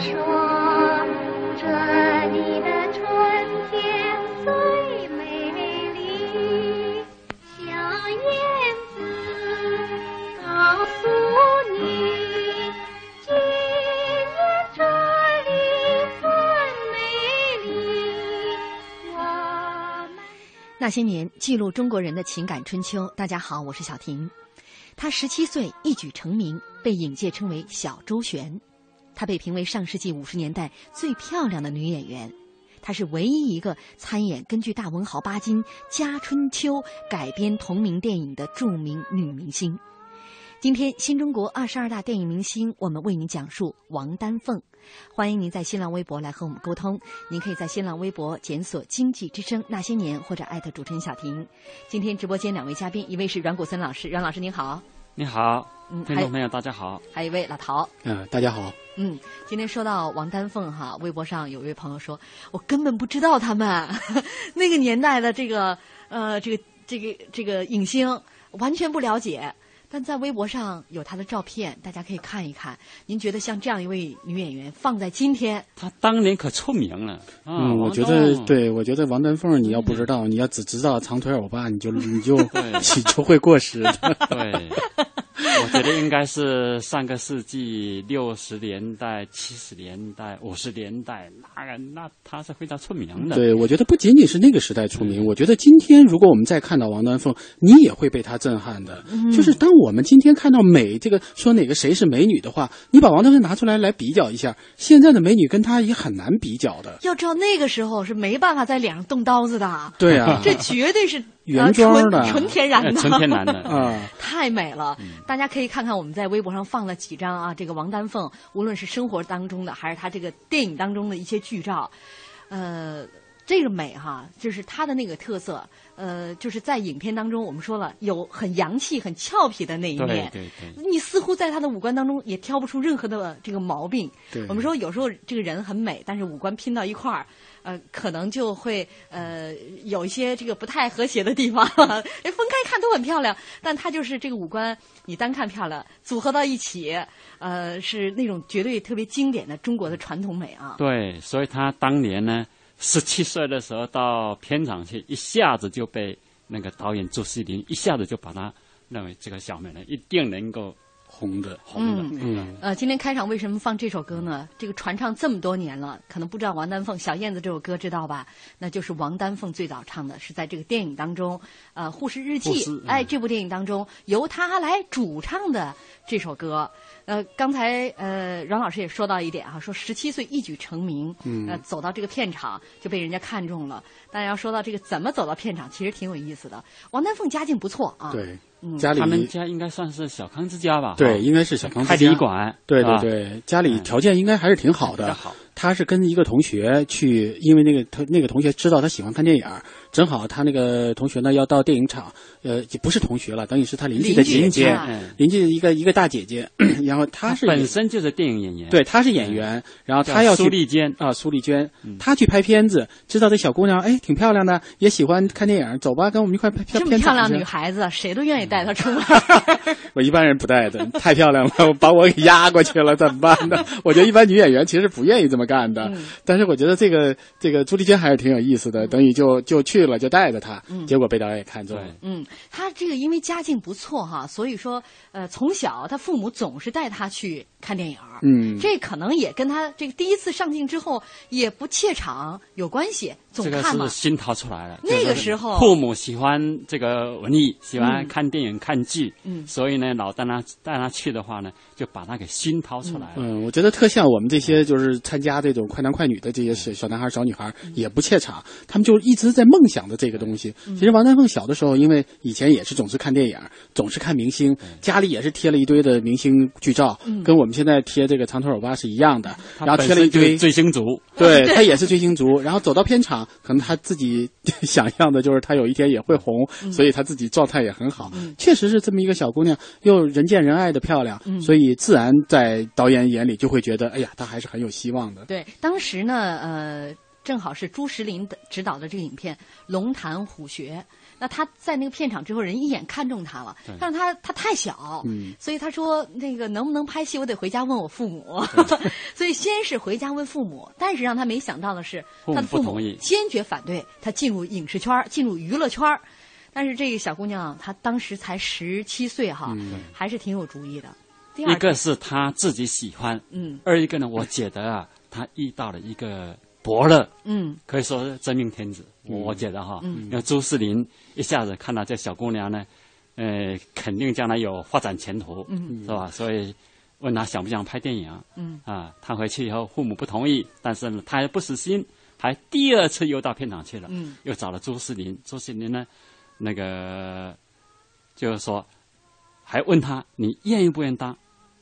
说这里的春天最美丽小燕子告诉你今年这里更美丽我们那些年记录中国人的情感春秋大家好我是小婷。她十七岁一举成名被影界称为小周璇。她被评为上世纪五十年代最漂亮的女演员。她是唯一一个参演根据大文豪巴金《家春秋》改编同名电影的著名女明星。今天，新中国二十二大电影明星，我们为您讲述王丹凤。欢迎您在新浪微博来和我们沟通。您可以在新浪微博检索“经济之声那些年”或者艾特主持人小婷。今天直播间两位嘉宾，一位是阮谷森老师，阮老师您好。你好，嗯，听众朋友大家好。还有一位老陶。嗯，大家好。嗯，今天说到王丹凤哈，微博上有一位朋友说，我根本不知道他们 那个年代的这个呃这个这个这个影星，完全不了解。但在微博上有她的照片，大家可以看一看。您觉得像这样一位女演员放在今天，她当年可出名了。嗯，我觉得，对我觉得王丹凤，你要不知道，你要只知道长腿欧巴，你就 你就你就会过时。对，我觉得应该是上个世纪六十年代、七十年代、五十年代，那个那她是非常出名的。对，我觉得不仅仅是那个时代出名，我觉得今天如果我们再看到王丹凤，你也会被她震撼的。就是当我们今天看到美这个说哪个谁是美女的话，你把王丹凤拿出来来比较一下，现在的美女跟她也很难比较的。要知道那个时候是没办法在脸上动刀子的。对啊，这绝对是原装的、纯天然的、纯天然的 啊，太美了。大家可以看看我们在微博上放了几张啊，这个王丹凤，无论是生活当中的还是她这个电影当中的一些剧照，呃。这个美哈，就是她的那个特色，呃，就是在影片当中，我们说了有很洋气、很俏皮的那一面。对对对。你似乎在她的五官当中也挑不出任何的这个毛病。对。我们说有时候这个人很美，但是五官拼到一块儿，呃，可能就会呃有一些这个不太和谐的地方。哎，分开看都很漂亮，但她就是这个五官，你单看漂亮，组合到一起，呃，是那种绝对特别经典的中国的传统美啊。对，所以她当年呢。十七岁的时候到片场去，一下子就被那个导演朱西林一下子就把他认为这个小美人一定能够红的红的。嗯，呃，今天开场为什么放这首歌呢？这个传唱这么多年了，可能不知道王丹凤《小燕子》这首歌知道吧？那就是王丹凤最早唱的，是在这个电影当中，呃，《护士日记》哎，这部电影当中由她来主唱的这首歌。呃，刚才呃，阮老师也说到一点啊，说十七岁一举成名，呃，走到这个片场就被人家看中了。但要说到这个怎么走到片场，其实挺有意思的。王丹凤家境不错啊，对，家里他们家应该算是小康之家吧？对，应该是小康之家。开旅馆，对对对，家里条件应该还是挺好的。好，他是跟一个同学去，因为那个他那个同学知道他喜欢看电影，正好他那个同学呢要到电影厂，呃，也不是同学了，等于是他邻居的姐姐，邻居的一个一个大姐姐，然后他是本身就是电影演员，对，他是演员，然后他要苏丽娟啊，苏丽娟，他去拍片子，知道这小姑娘哎挺漂亮的，也喜欢看电影，走吧，跟我们一块拍片。这么漂亮女孩子，谁都愿意带她出门。我一般人不带的，太漂亮了，把我给压过去了，怎么办呢？我觉得一般女演员其实不愿意这么干的，但是我觉得这个这个朱丽娟还是挺有意思的，等于就就去了，就带着她，结果被导演看中了。嗯，她这个因为家境不错哈，所以说呃从小她父母总是带他去看电影。嗯，这可能也跟他这个第一次上镜之后也不怯场有关系，总看嘛。这个是心掏出来了。那个时候父母喜欢这个文艺，喜欢看电影看剧，嗯，所以呢老带他带他去的话呢，就把他给心掏出来了。嗯，我觉得特像我们这些就是参加这种快男快女的这些小小男孩小女孩也不怯场，他们就一直在梦想的这个东西。其实王丹凤小的时候，因为以前也是总是看电影，总是看明星，家里也是贴了一堆的明星剧照，跟我们现在贴这个长腿欧巴是一样的。然后贴了一堆追星族，对他也是追星族。然后走到片场，可能他自己 想象的就是他有一天也会红，所以他自己状态也很好。确实是这么一个小姑娘，又人见人爱的漂亮，所以自然在导演眼里就会觉得，哎呀，她还是很有希望的。对，当时呢，呃。正好是朱石林的执导的这个影片《龙潭虎穴》，那他在那个片场之后，人一眼看中他了，但是他他太小，所以他说那个能不能拍戏，我得回家问我父母。所以先是回家问父母，但是让他没想到的是，他的父母坚决反对他进入影视圈，进入娱乐圈。但是这个小姑娘她当时才十七岁哈，还是挺有主意的。一个是她自己喜欢，嗯，二一个呢，我觉得啊，她遇到了一个。伯乐，嗯，可以说是真命天子，我觉得哈，因为朱世林一下子看到这小姑娘呢，呃，肯定将来有发展前途，是吧？所以问他想不想拍电影，嗯，啊，他回去以后父母不同意，但是呢，他还不死心，还第二次又到片场去了，嗯，又找了朱世林，朱世林呢，那个就是说，还问他你愿意不愿意当，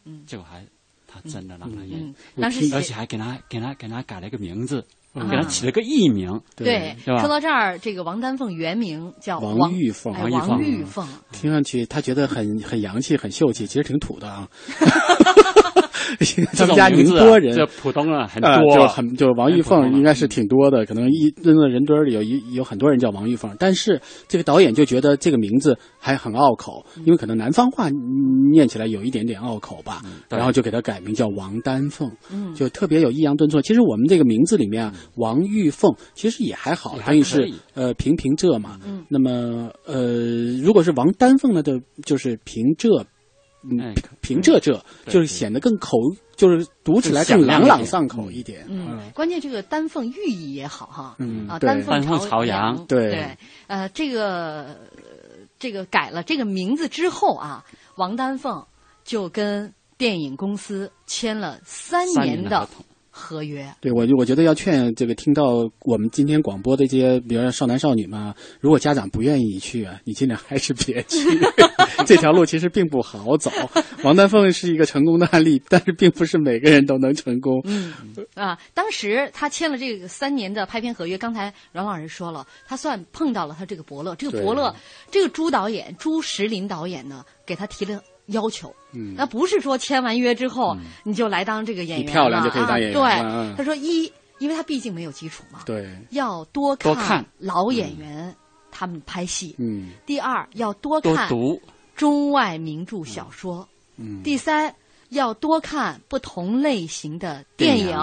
嗯，结果还。他真的让他演，当时而且还给他给他给他改了一个名字，给他起了个艺名。对，说到这儿，这个王丹凤原名叫王玉凤，王玉凤，听上去他觉得很很洋气，很秀气，其实挺土的啊。他们家宁波人，这普通啊，很多，就很就王玉凤应该是挺多的，可能一扔到人堆里有一有很多人叫王玉凤，但是这个导演就觉得这个名字还很拗口，因为可能南方话念起来有一点点拗口吧，然后就给他改名叫王丹凤，就特别有抑扬顿挫。其实我们这个名字里面啊，王玉凤其实也还好，等于是呃平平仄嘛。那么呃，如果是王丹凤呢，就就是平仄。嗯，平仄仄就是显得更口，就是读起来更朗朗上口一点。嗯，关键这个丹凤寓意也好哈。嗯啊，丹凤朝阳。对对，呃，这个这个改了这个名字之后啊，王丹凤就跟电影公司签了三年的。合约对我，我觉得要劝这个听到我们今天广播的这些，比如说少男少女嘛，如果家长不愿意去啊，你尽量还是别去。这条路其实并不好走。王丹凤是一个成功的案例，但是并不是每个人都能成功。嗯啊，当时他签了这个三年的拍片合约，刚才阮老师说了，他算碰到了他这个伯乐，这个伯乐，这个朱导演朱石林导演呢，给他提了。要求，那不是说签完约之后你就来当这个演员漂亮就可以当演员。对，他说一，因为他毕竟没有基础嘛，对，要多看老演员他们拍戏。嗯，第二要多看中外名著小说。嗯，第三要多看不同类型的电影，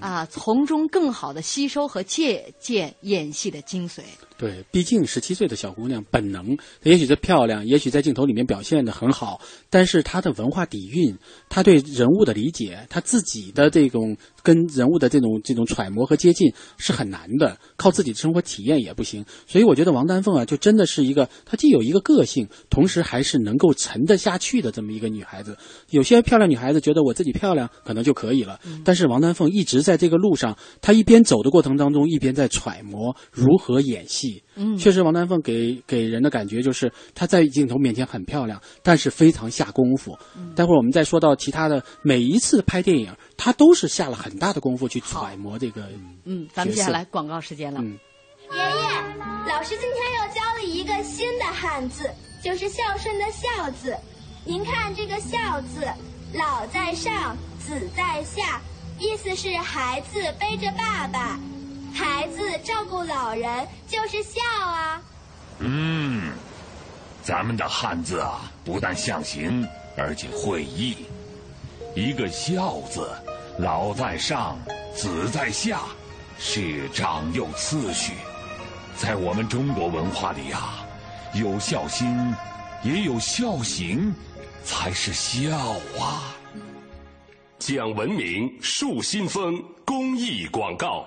啊，从中更好的吸收和借鉴演戏的精髓。对，毕竟十七岁的小姑娘，本能也许她漂亮，也许在镜头里面表现的很好，但是她的文化底蕴，她对人物的理解，她自己的这种跟人物的这种这种揣摩和接近是很难的，靠自己的生活体验也不行。所以我觉得王丹凤啊，就真的是一个，她既有一个个性，同时还是能够沉得下去的这么一个女孩子。有些漂亮女孩子觉得我自己漂亮可能就可以了，但是王丹凤一直在这个路上，她一边走的过程当中，一边在揣摩如何演戏。嗯，确实，王丹凤给给人的感觉就是她在镜头面前很漂亮，但是非常下功夫。待会儿我们再说到其他的，每一次拍电影，她都是下了很大的功夫去揣摩这个。嗯，咱们接下来广告时间了。嗯，爷爷。老师今天又教了一个新的汉字，就是孝顺的孝字。您看这个孝字，老在上，子在下，意思是孩子背着爸爸，孩子照顾老人，就是孝啊。嗯，咱们的汉字啊，不但象形，而且会意。一个孝字，老在上，子在下，是长幼次序。在我们中国文化里啊，有孝心，也有孝行，才是孝啊。讲文明树新风公益广告。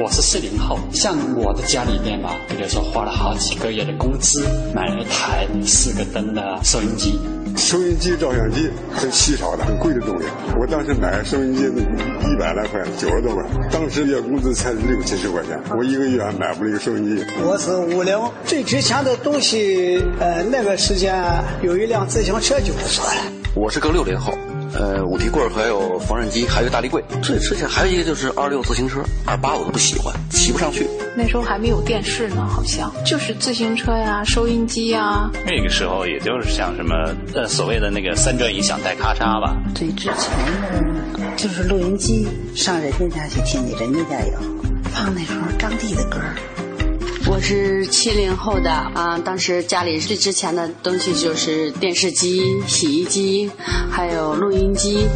我是四零后，像我的家里面吧，比如说花了好几个月的工资买了一台四个灯的收音机。收音机、照相机很稀少的、很贵的东西。我当时买收音机一百来块，九十多块，当时月工资才六七十块钱，我一个月还买不了一个收音机。我是五零，最值钱的东西，呃，那个时间有一辆自行车就不错了。我是个六零后。呃，五提棍还有缝纫机，还有大立柜。最值钱还有一个就是二六自行车，二八我都不喜欢，骑不上去。那时候还没有电视呢，好像就是自行车呀、收音机呀。那个时候也就是像什么呃所谓的那个三转一响带咔嚓吧。最值钱的就是录音机，上人家家去听去，人家家有放那时候张帝的歌。我是七零后的啊，当时家里最值钱的东西就是电视机、洗衣机，还有录音机。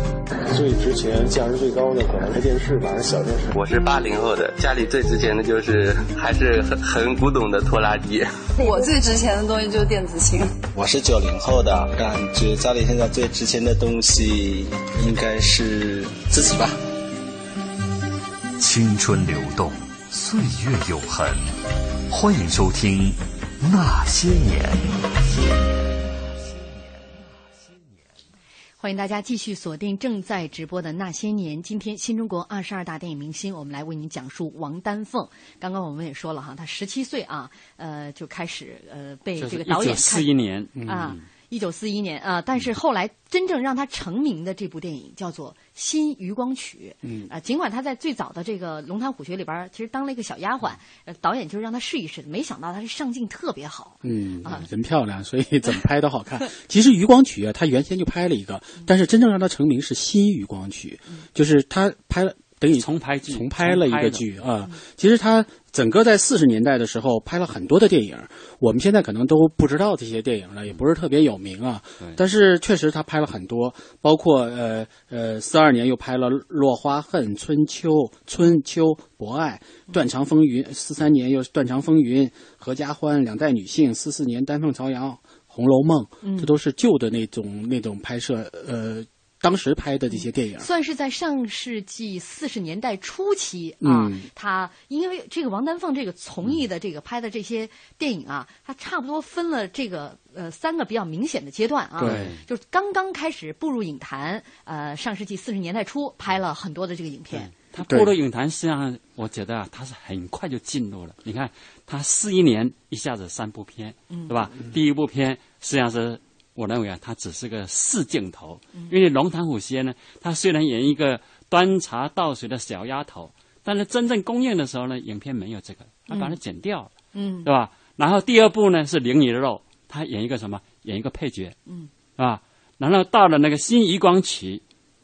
最值钱、价值最高的可能是电视吧，是小电视。我是八零后的，家里最值钱的就是还是很很古董的拖拉机。我最值钱的东西就是电子琴。我是九零后的，感觉家里现在最值钱的东西应该是自己吧。青春流动，岁月永恒。欢迎收听《那些年》。欢迎大家继续锁定正在直播的《那些年》。今天新中国二十二大电影明星，我们来为您讲述王丹凤。刚刚我们也说了哈，她十七岁啊，呃，就开始呃被这个导演看。四一年啊。一九四一年啊，但是后来真正让他成名的这部电影叫做《新渔光曲》。嗯啊，尽管他在最早的这个《龙潭虎穴》里边其实当了一个小丫鬟，导演就是让他试一试，没想到他是上镜特别好。嗯啊，人漂亮，所以怎么拍都好看。其实《渔光曲》啊，他原先就拍了一个，但是真正让他成名是《新渔光曲》，就是他拍了。等于重拍重拍了一个剧啊！其实他整个在四十年代的时候拍了很多的电影，我们现在可能都不知道这些电影了，也不是特别有名啊。但是确实他拍了很多，包括呃呃四二年又拍了《落花恨》《春秋》《春秋》《博爱》《断肠风云》，四三年又《断肠风云》《合家欢》两代女性，四四年《丹凤朝阳》《红楼梦》，这都是旧的那种那种拍摄呃。当时拍的这些电影，算是在上世纪四十年代初期啊。他因为这个王丹凤这个从艺的这个拍的这些电影啊，他差不多分了这个呃三个比较明显的阶段啊。对，就是刚刚开始步入影坛，呃，上世纪四十年代初拍了很多的这个影片。他步入影坛，实际上我觉得啊，他是很快就进入了。你看，他四一年一下子三部片，对吧？第一部片实际上是。我认为啊，他只是个试镜头，因为《龙潭虎穴》呢，他虽然演一个端茶倒水的小丫头，但是真正公映的时候呢，影片没有这个，他把它剪掉了，嗯，对吧？然后第二部呢是《灵鱼肉》，他演一个什么？演一个配角，嗯，啊，然后到了那个《新余光曲》，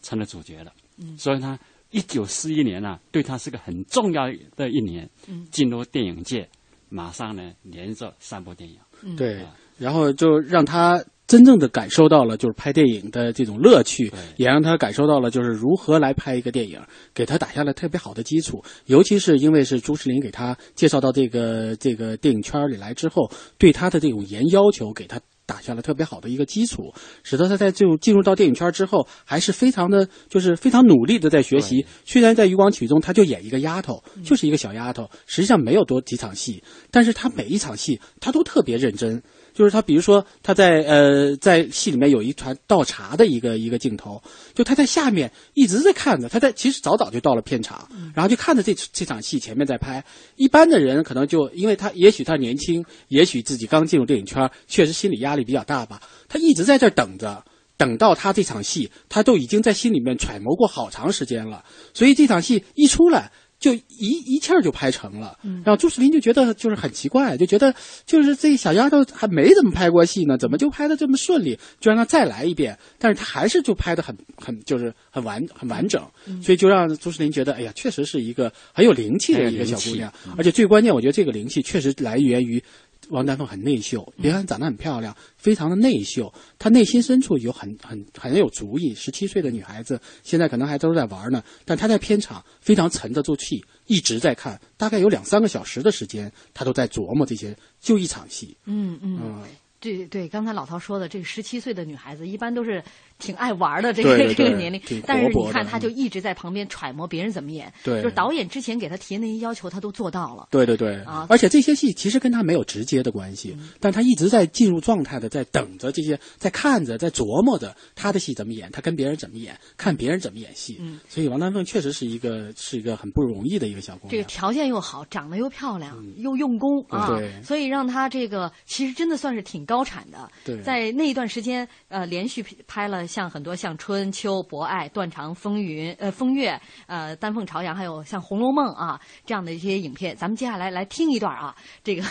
成了主角了，嗯，所以他一九四一年啊，对他是个很重要的一年，嗯，进入电影界，马上呢连着三部电影，嗯。对，然后就让他。真正的感受到了就是拍电影的这种乐趣，也让他感受到了就是如何来拍一个电影，给他打下了特别好的基础。尤其是因为是朱世林给他介绍到这个这个电影圈里来之后，对他的这种严要求，给他打下了特别好的一个基础，使得他在就进入到电影圈之后，还是非常的就是非常努力的在学习。虽然在《余光曲》中他就演一个丫头，就是一个小丫头，实际上没有多几场戏，但是他每一场戏他都特别认真。就是他比如说他在呃在戏里面有一团倒茶的一个一个镜头，就他在下面一直在看着，他在其实早早就到了片场，然后就看着这这场戏前面在拍。一般的人可能就因为他也许他年轻，也许自己刚进入电影圈，确实心理压力比较大吧，他一直在这儿等着。等到他这场戏，他都已经在心里面揣摩过好长时间了，所以这场戏一出来，就一一气儿就拍成了。然后朱世林就觉得就是很奇怪，就觉得就是这小丫头还没怎么拍过戏呢，怎么就拍的这么顺利？就让她再来一遍，但是她还是就拍的很很就是很完很完整，所以就让朱世林觉得，哎呀，确实是一个很有灵气的一个小姑娘，而且最关键，我觉得这个灵气确实来源于。王丹凤很内秀，别看长得很漂亮，非常的内秀。她内心深处有很很很有主意。十七岁的女孩子，现在可能还都是在玩呢，但她在片场非常沉得住气，一直在看，大概有两三个小时的时间，她都在琢磨这些，就一场戏。嗯嗯，对对，刚才老陶说的，这个十七岁的女孩子一般都是。挺爱玩的这个 这个年龄，但是你看他就一直在旁边揣摩别人怎么演，对就是导演之前给他提的那些要求他都做到了。对对对，啊！而且这些戏其实跟他没有直接的关系，但他一直在进入状态的，在等着这些，在看着，在琢磨着他的戏怎么演，他跟别人怎么演，看别人怎么演戏。嗯，所以王丹凤确实是一个是一个很不容易的一个小姑娘。这个条件又好，长得又漂亮，又用功啊，所以让他这个其实真的算是挺高产的。对，在那一段时间，呃，连续拍了像很多像。春秋博爱、断肠风云、呃风月、呃丹凤朝阳，还有像《红楼梦》啊这样的一些影片，咱们接下来来听一段啊，这个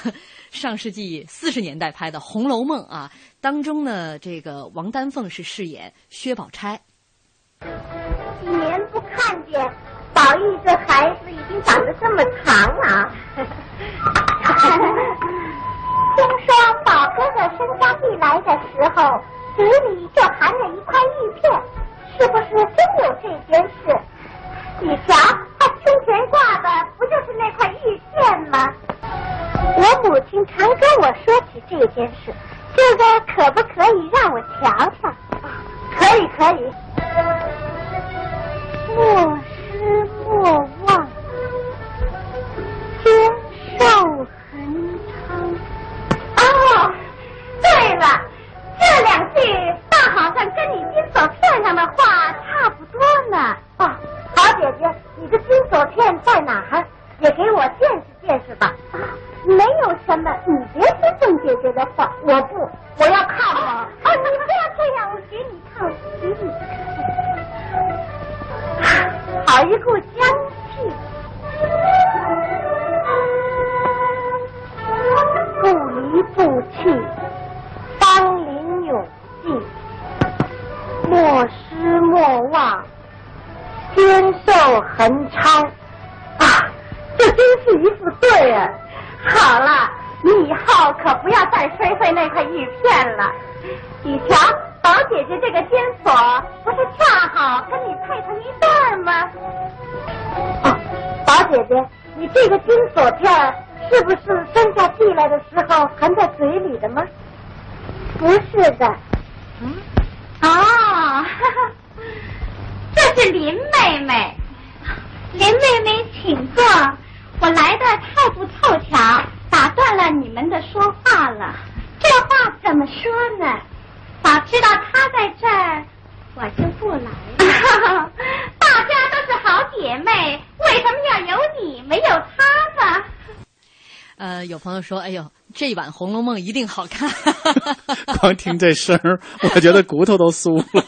上世纪四十年代拍的《红楼梦》啊当中呢，这个王丹凤是饰演薛宝钗。几年不看见宝玉这孩子已经长得这么长了，啊 听说宝哥哥升家地来的时候。嘴里就含着一块玉片，是不是真有这件事？你瞧，他胸前挂的不就是那块玉片吗？我母亲常跟我说起这件事，这个可不可以让我瞧瞧？可以，可以。说，哎呦。这一版《红楼梦》一定好看，光听这声儿，我觉得骨头都酥了。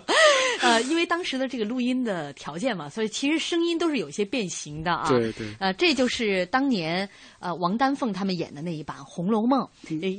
呃，因为当时的这个录音的条件嘛，所以其实声音都是有些变形的啊。对对。呃，这就是当年呃王丹凤他们演的那一版《红楼梦》，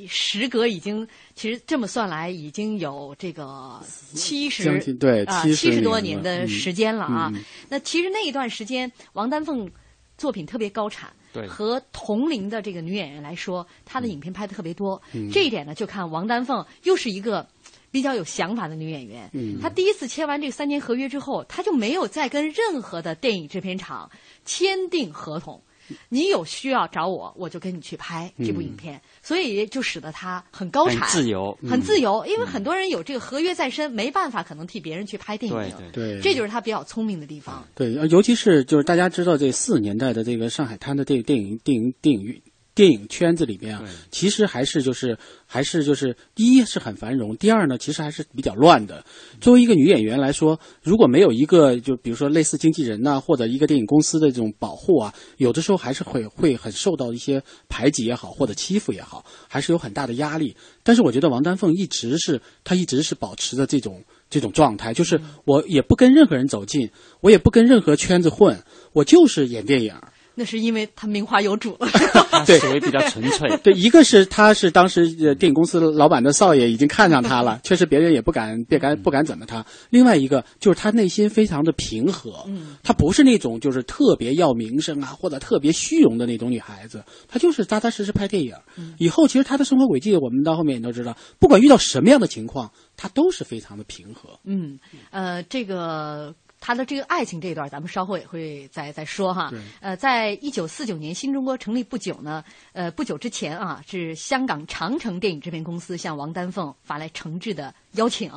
时隔已经其实这么算来已经有这个七十对啊七十多年的时间了啊。那其实那一段时间，王丹凤作品特别高产。和同龄的这个女演员来说，她的影片拍的特别多。这一点呢，就看王丹凤又是一个比较有想法的女演员。她第一次签完这个三年合约之后，她就没有再跟任何的电影制片厂签订合同。你有需要找我，我就跟你去拍这部影片，所以就使得他很高产、自由、很自由。因为很多人有这个合约在身，没办法，可能替别人去拍电影。对，这就是他比较聪明的地方。对，尤其是就是大家知道这四十年代的这个上海滩的这个电影、电影、电影电影圈子里面啊，其实还是就是还是就是第一是很繁荣，第二呢，其实还是比较乱的。作为一个女演员来说，如果没有一个就比如说类似经纪人呐、或者一个电影公司的这种保护啊，有的时候还是会会很受到一些排挤也好，或者欺负也好，还是有很大的压力。但是我觉得王丹凤一直是她一直是保持着这种这种状态，就是我也不跟任何人走近，我也不跟任何圈子混，我就是演电影。那是因为他名花有主了。对，属于比较纯粹。对，一个是他是当时呃电影公司老板的少爷已经看上他了，确实别人也不敢别敢不敢怎么他。另外一个就是他内心非常的平和，嗯，她不是那种就是特别要名声啊或者特别虚荣的那种女孩子，她就是扎扎实实拍电影。以后其实她的生活轨迹，我们到后面也都知道，不管遇到什么样的情况，她都是非常的平和。嗯，呃，这个。他的这个爱情这一段，咱们稍后也会再再说哈。呃，在一九四九年新中国成立不久呢，呃，不久之前啊，是香港长城电影制片公司向王丹凤发来诚挚的邀请，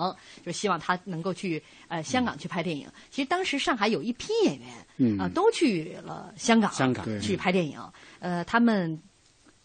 就希望他能够去呃香港去拍电影。其实当时上海有一批演员，嗯啊，都去了香港，香港去拍电影。呃，他们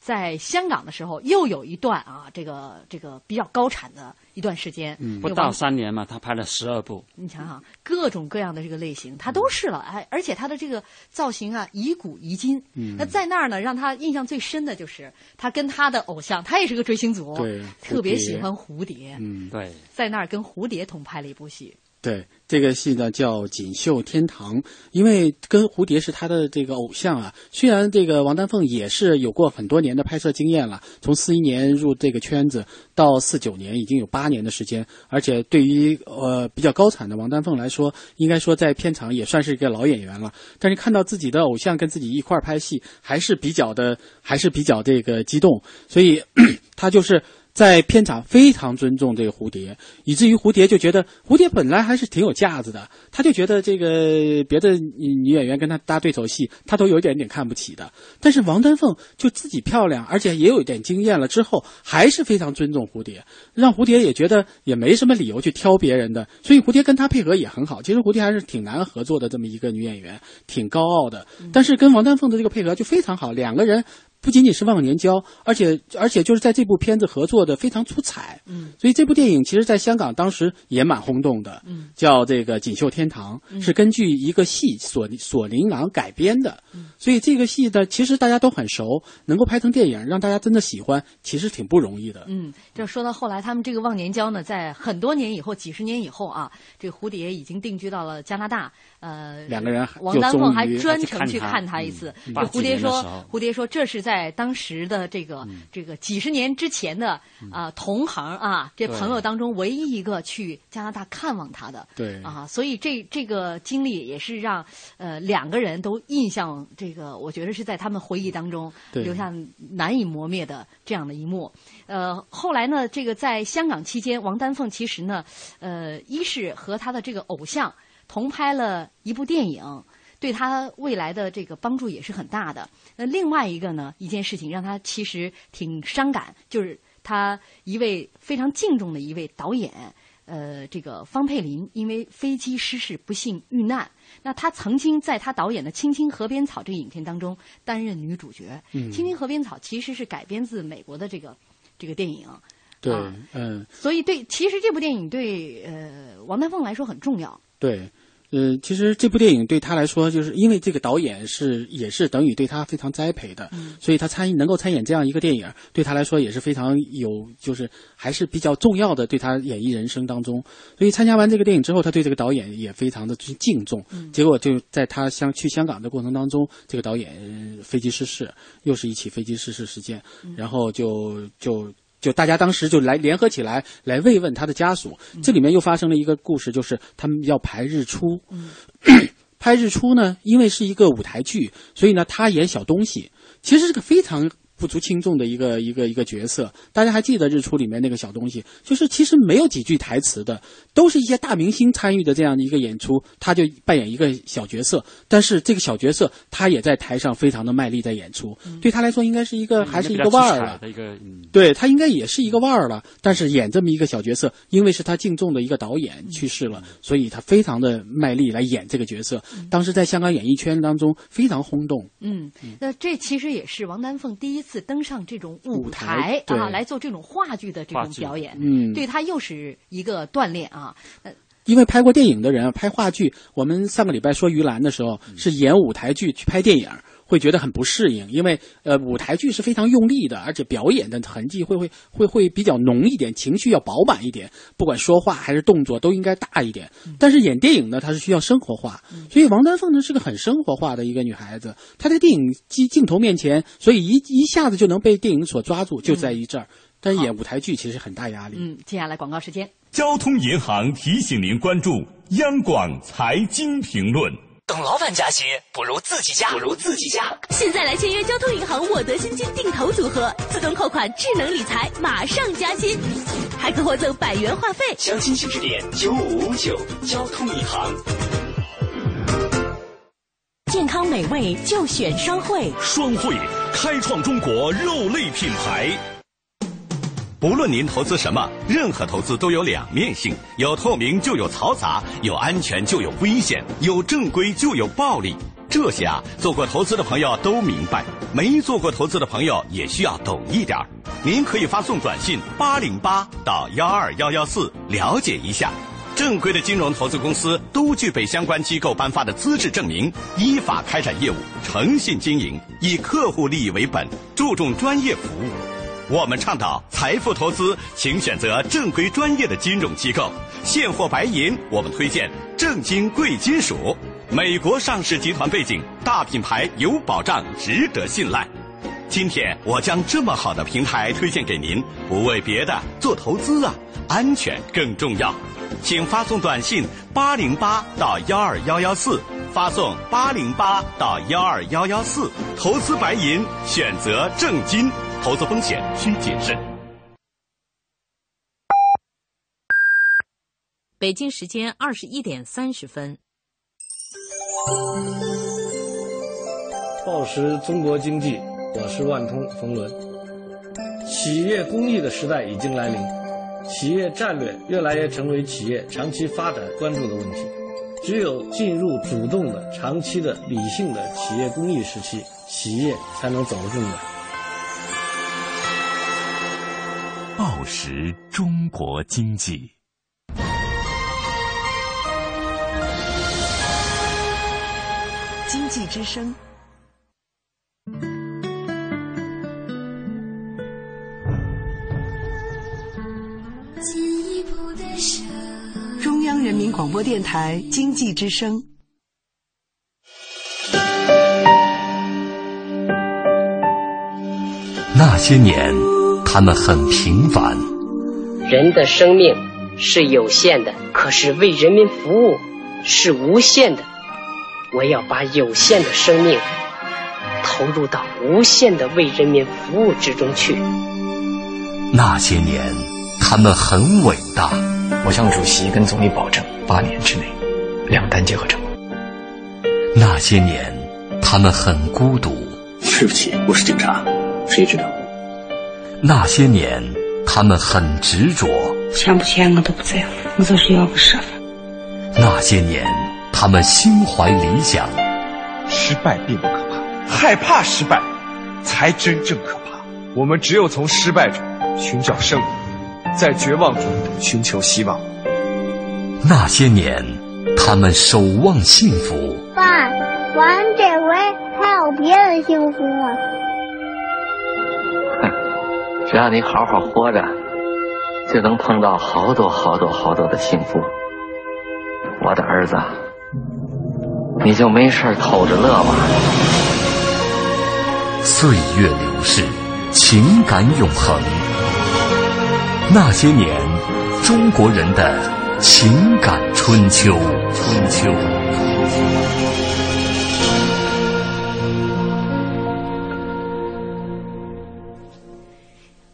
在香港的时候又有一段啊，这个这个比较高产的一段时间，不到三年嘛，他拍了十二部。你想想，各种各样的这个类型，他都试了，哎，而且他的这个造型啊，以古遗今。嗯那在那儿呢，让他印象最深的就是他跟他的偶像，他也是个追星族，对特别喜欢蝴蝶，嗯，对，在那儿跟蝴蝶同拍了一部戏。对，这个戏呢叫《锦绣天堂》，因为跟蝴蝶是他的这个偶像啊。虽然这个王丹凤也是有过很多年的拍摄经验了，从四一年入这个圈子到四九年，已经有八年的时间。而且对于呃比较高产的王丹凤来说，应该说在片场也算是一个老演员了。但是看到自己的偶像跟自己一块儿拍戏，还是比较的，还是比较这个激动。所以 他就是。在片场非常尊重这个蝴蝶，以至于蝴蝶就觉得蝴蝶本来还是挺有架子的，他就觉得这个别的女女演员跟他搭对手戏，他都有一点点看不起的。但是王丹凤就自己漂亮，而且也有一点经验了之后，还是非常尊重蝴蝶，让蝴蝶也觉得也没什么理由去挑别人的，所以蝴蝶跟他配合也很好。其实蝴蝶还是挺难合作的这么一个女演员，挺高傲的，但是跟王丹凤的这个配合就非常好，两个人。不仅仅是忘年交，而且而且就是在这部片子合作的非常出彩，嗯，所以这部电影其实在香港当时也蛮轰动的，嗯，叫这个《锦绣天堂》，嗯。是根据一个戏索索林郎改编的，所以这个戏呢，其实大家都很熟，能够拍成电影，让大家真的喜欢，其实挺不容易的。嗯，就说到后来，他们这个忘年交呢，在很多年以后，几十年以后啊，这个蝴蝶已经定居到了加拿大。呃，两个人王丹凤还专程去看他一次。嗯。这蝴蝶80年的说，蝴蝶说这是在当时的这个、这个几十年之前的啊、同行啊，这朋友当中唯一一个去加拿大看望他的。对啊，所以这这个经历也是让呃两个人都印象这个，我觉得是在他们回忆当中留下难以磨灭的这样的一幕。呃，后来呢，这个在香港期间，王丹凤其实呢，呃，一是和他的这个偶像同拍了一部电影。对他未来的这个帮助也是很大的。那另外一个呢，一件事情让他其实挺伤感，就是他一位非常敬重的一位导演，呃，这个方佩林因为飞机失事不幸遇难。那他曾经在他导演的《青青河边草》这个影片当中担任女主角。嗯青青河边草》其实是改编自美国的这个这个电影。对啊，嗯，所以对，其实这部电影对呃王丹凤来说很重要。对。呃，其实这部电影对他来说，就是因为这个导演是也是等于对他非常栽培的，嗯所以他参能够参演这样一个电影，对他来说也是非常有，就是还是比较重要的，对他演艺人生当中。所以参加完这个电影之后，他对这个导演也非常的去敬重。嗯结果就在他香去香港的过程当中，这个导演呃飞机失事，又是一起飞机失事事件，嗯然后就就。就大家当时就来联合起来来慰问他的家属，嗯。这里面又发生了一个故事，就是他们要排日出，嗯。拍日出呢，因为是一个舞台剧，所以呢，他演小东西，其实是个非常不足轻重的一个一个一个角色。大家还记得日出里面那个小东西，就是其实没有几句台词的，都是一些大明星参与的这样的一个演出，他就扮演一个小角色，但是这个小角色他也在台上非常的卖力在演出，对他来说应该是一个还是一个腕儿了。一个嗯，对他应该也是一个腕儿了，但是演这么一个小角色，因为是他敬重的一个导演去世了，所以他非常的卖力来演这个角色。当时在香港演艺圈当中非常轰动。嗯，那这其实也是王丹凤第一次次登上这种舞台啊，来做这种话剧的这种表演，嗯，对他又是一个锻炼啊。呃，因为拍过电影的人拍话剧，我们上个礼拜说于兰的时候是演舞台剧去拍电影。会觉得很不适应，因为呃舞台剧是非常用力的，而且表演的痕迹会会会会比较浓一点，情绪要饱满一点，不管说话还是动作都应该大一点。但是演电影呢，它是需要生活化，所以王丹凤呢是个很生活化的一个女孩子，她在电影机镜头面前，所以一一下子就能被电影所抓住，就在于这儿。但是演舞台剧其实很大压力。嗯，接下来广告时间，交通银行提醒您关注央广财经评论。等老板加薪，不如自己加，不如自己加。现在来签约交通银行沃德新金定投组合，自动扣款，智能理财，马上加薪，还可获赠百元话费。详情请致电九五五九交通银行。健康美味就选双汇，双汇开创中国肉类品牌。不论您投资什么，任何投资都有两面性，有透明就有嘈杂，有安全就有危险，有正规就有暴利。这些啊，做过投资的朋友都明白，没做过投资的朋友也需要懂一点您可以发送短信八零八到幺二幺幺四了解一下。正规的金融投资公司都具备相关机构颁发的资质证明，依法开展业务，诚信经营，以客户利益为本，注重专业服务。我们倡导财富投资，请选择正规专业的金融机构。现货白银，我们推荐正金贵金属。美国上市集团背景，大品牌有保障，值得信赖。今天我将这么好的平台推荐给您，不为别的，做投资啊，安全更重要。请发送短信八零八到幺二幺幺四，发送八零八到幺二幺幺四，投资白银，选择正金。投资风险需谨慎。北京时间二十一点三十分。报时中国经济，我是万通冯仑。企业公益的时代已经来临，企业战略越来越成为企业长期发展关注的问题。只有进入主动的、长期的、理性的企业公益时期，企业才能走得更远。报时中国经济，经济之声，中央人民广播电台经济之声。那些年。他们很平凡。人的生命是有限的，可是为人民服务是无限的。我要把有限的生命投入到无限的为人民服务之中去。那些年，他们很伟大。我向主席跟总理保证，八年之内两弹结合成功。那些年，他们很孤独。对不起，我是警察，谁知道？那些年，他们很执着。钱不钱我都不在乎，我就是要个身份。那些年，他们心怀理想。失败并不可怕，害怕失败才真正可怕。我们只有从失败中寻找胜利，在绝望中寻求希望。那些年，他们守望幸福。爸，咱这回还有别的幸福吗？只要你好好活着，就能碰到好多好多好多的幸福。我的儿子，你就没事偷着乐吧。岁月流逝，情感永恒。那些年，中国人的情感春秋。春秋。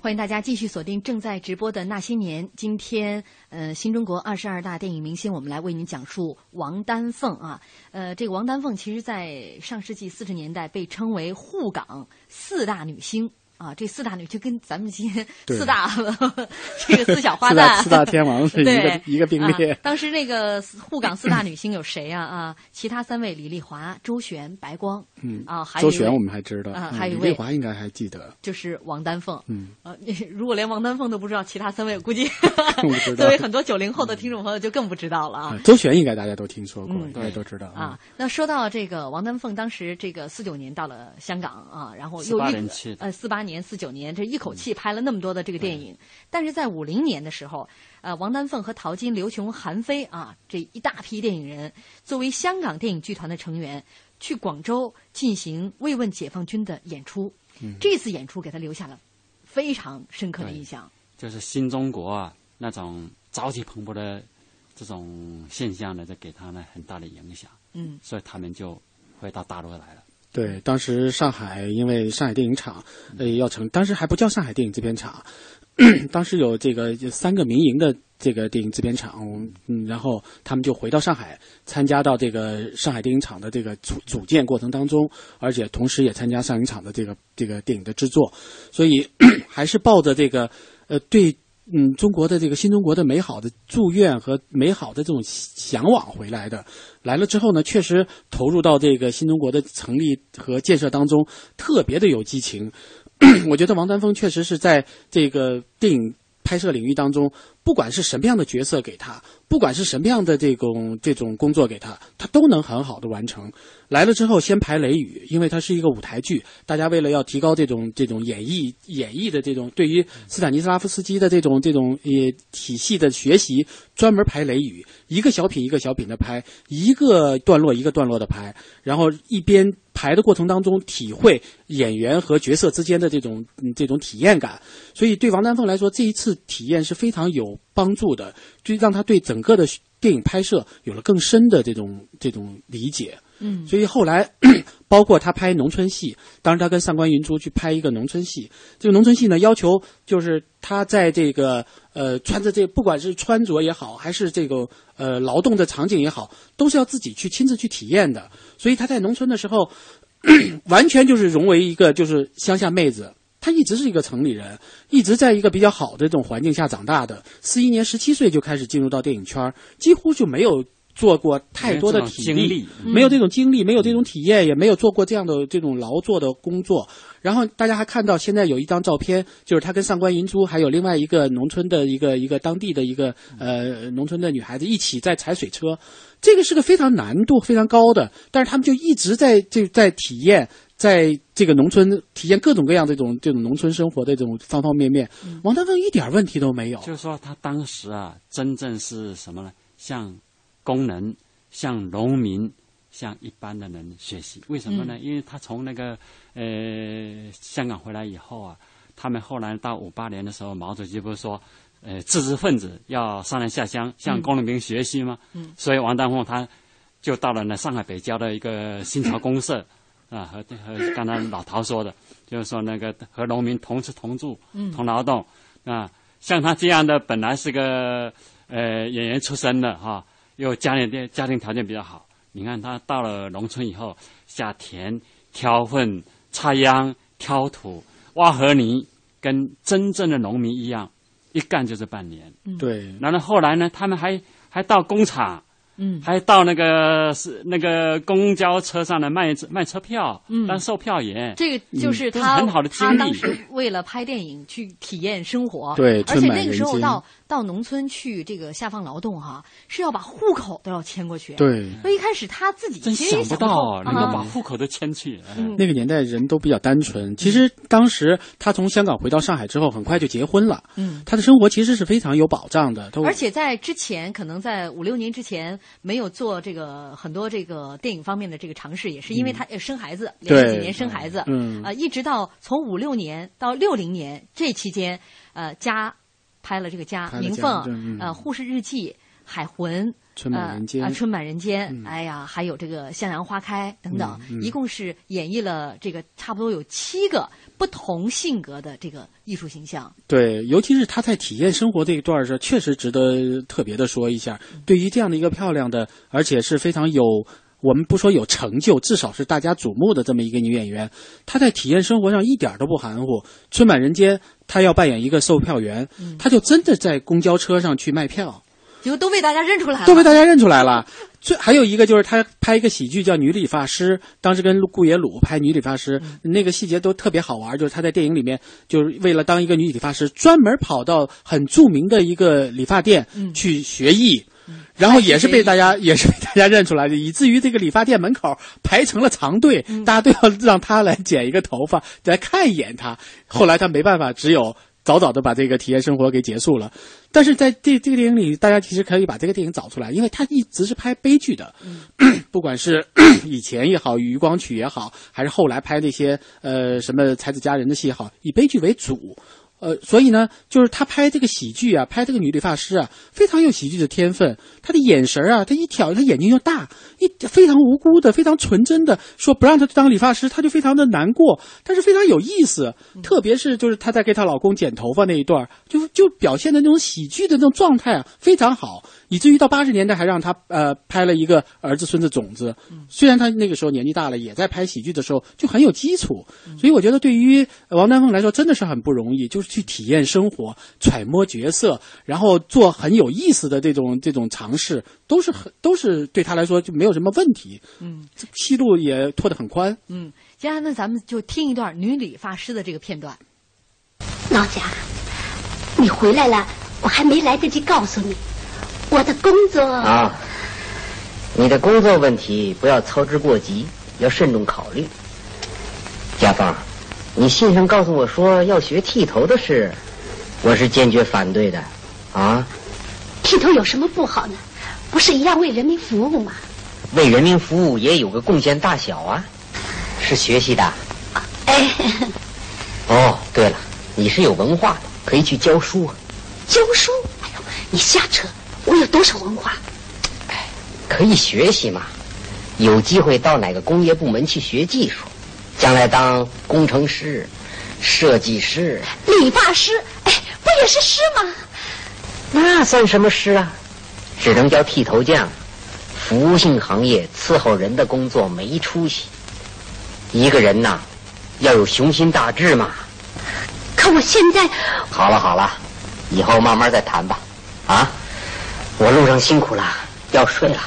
欢迎大家继续锁定正在直播的那些年。今天，呃，新中国二十二大电影明星，我们来为您讲述王丹凤啊。呃，这个王丹凤，其实在上世纪四十年代被称为沪港四大女星啊。这四大女就跟咱们今天四大 这个四小花旦、四大天王是一个一个并列。当时那个沪港四大女星有谁啊？啊，其他三位李丽华、周璇、白光，嗯。啊，还有周璇我们还知道，还有一位丽华应该还记得，就是王丹凤。嗯，呃，如果连王丹凤都不知道，其他三位估计 作为很多九零后的听众朋友就更不知道了啊。啊周璇应该大家都听说过，嗯大家都知道啊，那说到这个王丹凤，当时这个四九年到了香港啊，然后又48一呃四八年、四九年这一口气拍了那么多的这个电影，但是在五零年的时候，呃，王丹凤和陶金、刘琼、韩非啊这一大批电影人，作为香港电影剧团的成员，去广州进行慰问解放军的演出。嗯这次演出给他留下了非常深刻的印象。就是新中国啊那种朝气蓬勃的这种现象呢，就给他呢很大的影响。嗯，所以他们就回到大陆来了。对，当时上海因为上海电影厂，呃，要成，当时还不叫上海电影制片厂，当时有这个有三个民营的这个电影制片厂，嗯，然后他们就回到上海，参加到这个上海电影厂的这个组组建过程当中，而且同时也参加上影厂的这个这个电影的制作，所以 还是抱着这个呃对。嗯，中国的这个新中国的美好的祝愿和美好的这种向往回来的，来了之后呢，确实投入到这个新中国的成立和建设当中，特别的有激情。我觉得王丹峰确实是在这个电影拍摄领域当中，不管是什么样的角色给他，不管是什么样的这种这种工作给他，他都能很好的完成。来了之后，先排《雷雨》，因为它是一个舞台剧，大家为了要提高这种这种演绎演绎的这种对于斯坦尼斯拉夫斯基的这种这种呃体系的学习，专门排《雷雨》，一个小品一个小品的拍，一个段落一个段落的拍，然后一边排的过程当中，体会演员和角色之间的这种这种体验感。所以对王丹凤来说，这一次体验是非常有帮助的，就让他对整个的电影拍摄有了更深的这种这种理解。嗯，所以后来，包括他拍农村戏，当时他跟上官云珠去拍一个农村戏，这个农村戏呢，要求就是他在这个呃穿着这不管是穿着也好，还是这个呃劳动的场景也好，都是要自己去亲自去体验的。所以他在农村的时候，完全就是融为一个就是乡下妹子。他一直是一个城里人，一直在一个比较好的这种环境下长大的。四一年十七岁就开始进入到电影圈，几乎就没有做过太多的体没有这种经历嗯没有这种经历，没有这种体验，也没有做过这样的这种劳作的工作。然后大家还看到现在有一张照片，就是他跟上官银珠还有另外一个农村的一个一个当地的一个呃农村的女孩子一起在踩水车，这个是个非常难度非常高的，但是他们就一直在这在体验。在这个农村体验各种各样这种这种农村生活的这种方方面面，王丹凤一点问题都没有。就是说，他当时啊，真正是什么呢？向工人、向农民、向一般的人学习。为什么呢？嗯因为他从那个呃香港回来以后啊，他们后来到五八年的时候，毛主席不是说，呃，知识分子要上山下乡向工农兵学习吗？嗯所以王丹凤他就到了呢上海北郊的一个新潮公社。啊，和和刚才老陶说的，就是说那个和农民同吃同住，嗯同劳动啊，像他这样的本来是个呃演员出身的哈、又家里的家庭条件比较好，你看他到了农村以后，下田、挑粪、插秧、挑土、挖河泥，跟真正的农民一样，一干就是半年。对，然后后来呢，他们还还到工厂。嗯，还到那个是那个公交车上来卖卖车票，嗯当售票员。这个就是他、很好的经他当历。时为了拍电影去体验生活，对而且那个时候到到农村去这个下放劳动哈，是要把户口都要迁过去。对所以一开始他自己真其实也想不到能够啊把户口都迁去。嗯那个年代人都比较单纯。其实当时他从香港回到上海之后，很快就结婚了。嗯他的生活其实是非常有保障的。而且在之前，可能在五六年之前，没有做这个很多这个电影方面的这个尝试，也是因为他呃生孩子，连续几年生孩子，嗯呃，一直到从五六年到六零年这期间，呃，家拍了这个家明凤嗯，呃，护士日记。海魂、春满人间呃呃春满人间，哎呀，还有这个向阳花开等等，嗯嗯一共是演绎了这个差不多有七个不同性格的这个艺术形象。对，尤其是他在体验生活这一段儿上，确实值得特别的说一下。对于这样的一个漂亮的，而且是非常有。我们不说有成就，至少是大家瞩目的这么一个女演员，她在体验生活上一点儿都不含糊。春满人间，她要扮演一个售票员，他就真的在公交车上去卖票。结果都被大家认出来了，都被大家认出来了。最还有一个就是他拍一个喜剧叫《女理发师》，当时跟顾野鲁拍《女理发师》，那个细节都特别好玩。就是他在电影里面，就是为了当一个女理发师，专门跑到很著名的一个理发店去学艺。然后也是被大家也是被大家认出来的，以至于这个理发店门口排成了长队，大家都要让他来剪一个头发，来看一眼他。后来他没办法，只有早早的把这个体验生活给结束了。但是在这这个电影里，大家其实可以把这个电影找出来，因为他一直是拍悲剧的，不管是 以前也好，《余光曲》也好，还是后来拍那些呃什么才子佳人的戏也好，以悲剧为主。呃，所以呢，就是他拍这个喜剧啊，拍这个女理发师啊，非常有喜剧的天分。他的眼神啊，他一挑，他眼睛又大，一非常无辜的，非常纯真的说不让他当理发师，他就非常的难过，但是非常有意思。特别是就是她在给她老公剪头发那一段，就就表现的那种喜剧的那种状态啊，非常好。以至于到八十年代还让他呃拍了一个儿子孙子种子，虽然他那个时候年纪大了，也在拍喜剧的时候就很有基础，所以我觉得对于王丹凤来说真的是很不容易，就是去体验生活、揣摩角色，然后做很有意思的这种这种尝试，都是很都是对他来说就没有什么问题。嗯，戏路也拓得很宽。嗯，接下来呢，咱们就听一段女理发师的这个片段。老贾，你回来了，我还没来得及告诉你。我的工作啊，你的工作问题不要操之过急，要慎重考虑。家凤，你信上告诉我说要学剃头的事，我是坚决反对的。啊，剃头有什么不好呢？不是一样为人民服务吗？为人民服务也有个贡献大小啊。是学习的。哎。哦，对了，你是有文化的，可以去教书啊。教书？哎呦，你瞎扯。我有多少文化？哎，可以学习嘛。有机会到哪个工业部门去学技术，将来当工程师、设计师、理发师，哎，不也是师吗？那算什么师啊？只能叫剃头匠。服务性行业伺候人的工作没出息。一个人呐，要有雄心大志嘛。可我现在……好了好了，以后慢慢再谈吧。啊。我路上辛苦了，要睡了。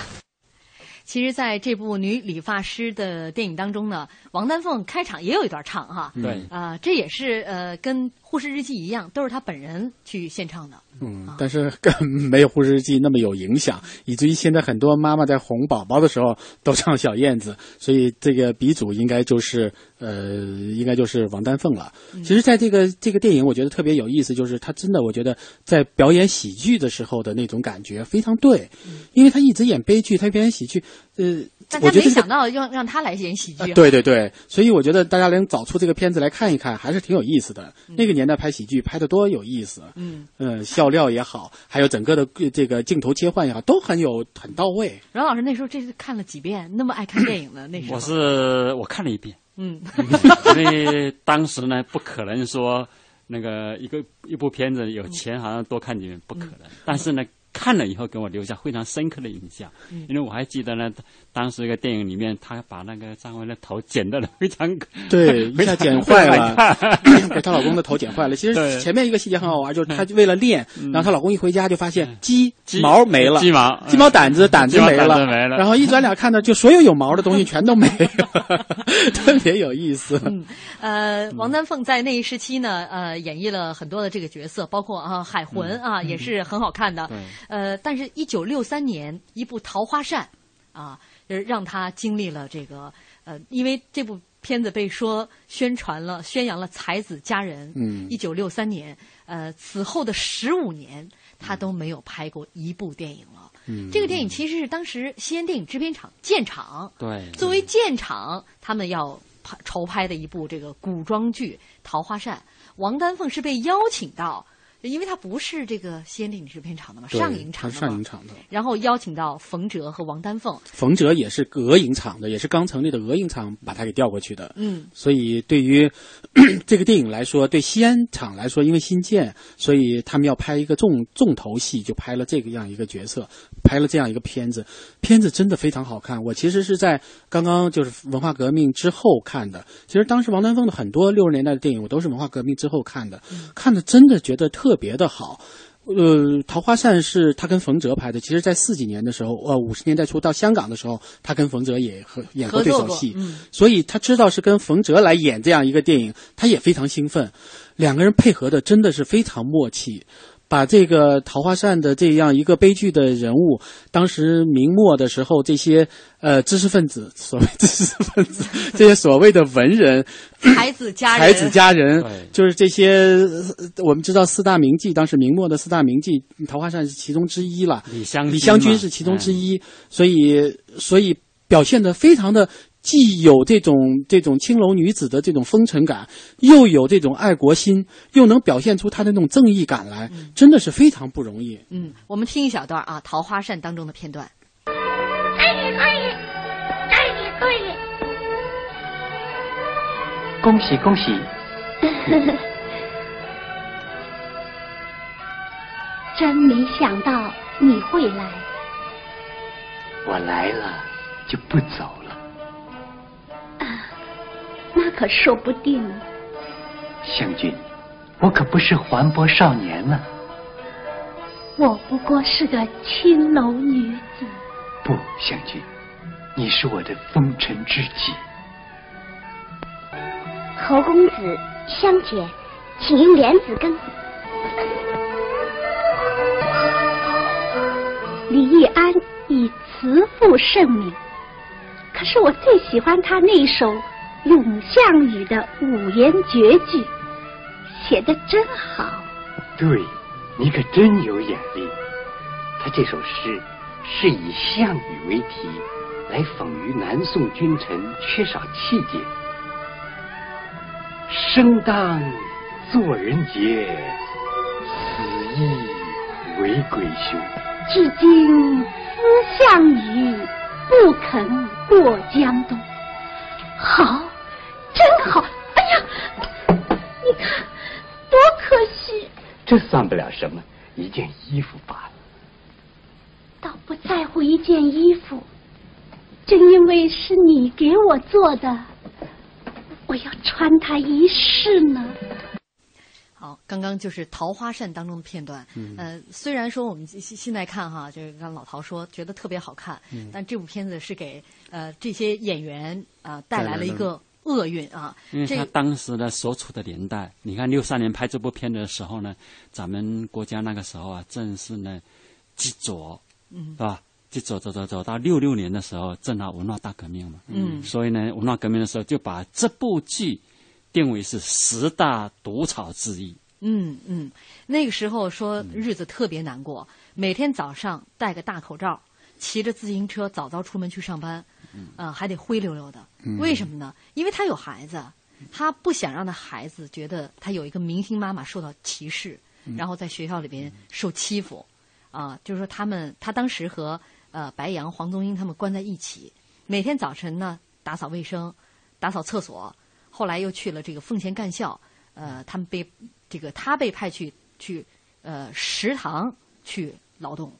其实，在这部女理发师的电影当中呢，王丹凤开场也有一段唱哈。对啊，这也是呃，跟《护士日记》一样，都是她本人去献唱的。嗯，但是更 没有《护士日记》那么有影响，以至于现在很多妈妈在哄宝宝的时候都唱小燕子，所以这个鼻祖应该就是呃，应该就是王丹凤了。其实，在这个这个电影，我觉得特别有意思，就是他真的，我觉得在表演喜剧的时候的那种感觉非常对，因为他一直演悲剧，他表演喜剧，呃。大家没想到让让他来演喜剧，对对对，所以我觉得大家能找出这个片子来看一看，还是挺有意思的。那个年代拍喜剧拍的多有意思，嗯。嗯，笑料也好，还有整个的这个镜头切换也好，都很有很到位。阮老师那时候这是看了几遍，那么爱看电影的那时候，我是我看了一遍，嗯，因为当时呢不可能说那个一个一部片子有钱好像多看几遍不可能，但是呢。看了以后给我留下非常深刻的印象，因为我还记得呢，当时一个电影里面，他把那个张文的头剪的非常对，一下剪坏了，给她老公的头剪坏了。其实前面一个细节很好玩，就是她为了练，然后她老公一回家就发现鸡毛没了，鸡毛鸡毛掸子掸子没了，没了。然后一转脸看到，就所有有毛的东西全都没了，特别有意思。嗯，呃，王丹凤在那一时期呢，呃，演绎了很多的这个角色，包括啊海魂啊，也是很好看的。呃，但是，一九六三年一部《桃花扇》，啊，让他经历了这个呃，因为这部片子被说宣传了、宣扬了才子佳人。嗯，一九六三年，呃，此后的十五年，他都没有拍过一部电影了。嗯，这个电影其实是当时西安电影制片厂建厂，对，作为建厂，他们要拍筹拍的一部这个古装剧《桃花扇》，王丹凤是被邀请到。因为他不是这个西安电影制片厂的嘛，上影厂的上影厂的。然后邀请到冯哲和王丹凤。冯哲也是俄影厂的，也是刚成立的俄影厂把他给调过去的。嗯。所以对于 这个电影来说，对西安厂来说，因为新建，所以他们要拍一个重重头戏，就拍了这个样一个角色，拍了这样一个片子。片子真的非常好看。我其实是在刚刚就是文化革命之后看的。其实当时王丹凤的很多六十年代的电影，我都是文化革命之后看的，看的真的觉得特。特别的好，呃，《桃花扇》是他跟冯哲拍的。其实，在四几年的时候，呃，五十年代初到香港的时候，他跟冯哲也合演过对手戏，嗯、所以他知道是跟冯哲来演这样一个电影，他也非常兴奋。两个人配合的真的是非常默契。把这个桃花扇的这样一个悲剧的人物，当时明末的时候，这些呃知识分子，所谓知识分子，这些所谓的文人，才子佳人，才子佳人，就是这些我们知道四大名妓，当时明末的四大名妓，桃花扇是其中之一了。李香李香君是其中之一，所以所以表现的非常的。既有这种这种青楼女子的这种风尘感，又有这种爱国心，又能表现出她的那种正义感来，嗯、真的是非常不容易。嗯，我们听一小段啊，《桃花扇》当中的片段。恭喜恭喜！真没想到你会来。我来了就不走了。那可说不定。湘君，我可不是环泊少年啊。我不过是个青楼女子。不，湘君，你是我的风尘知己。侯公子、湘姐，请用莲子羹。李易安以慈父盛名，可是我最喜欢他那首。咏项羽的五言绝句写的真好。对，你可真有眼力。他这首诗是以项羽为题，来讽喻南宋君臣缺少气节。生当作人杰，死亦为鬼雄。至今思项羽，不肯过江东。好。真好！哎呀，你看，多可惜！这算不了什么，一件衣服罢了。倒不在乎一件衣服，正因为是你给我做的，我要穿它一世呢。好，刚刚就是《桃花扇》当中的片段。嗯，呃，虽然说我们现在看哈，就是刚老陶说觉得特别好看，嗯，但这部片子是给呃这些演员啊、呃、带来了一个。厄运啊！因为他当时的所处的年代，你看六三年拍这部片子的时候呢，咱们国家那个时候啊，正是呢极左，嗯，是吧？极左走走走到六六年的时候，正好文化大革命嘛，嗯，所以呢，文化革命的时候就把这部剧定为是十大毒草之一。嗯嗯，那个时候说日子特别难过，每天早上戴个大口罩，骑着自行车早早出门去上班。嗯，呃，还得灰溜溜的，为什么呢？因为他有孩子，他不想让他孩子觉得他有一个明星妈妈受到歧视，嗯然后在学校里边受欺负，啊，就是说他们，他当时和呃白杨、黄宗英他们关在一起，每天早晨呢打扫卫生、打扫厕所，后来又去了这个奉贤干校，呃，他们被这个他被派去去呃食堂去劳动，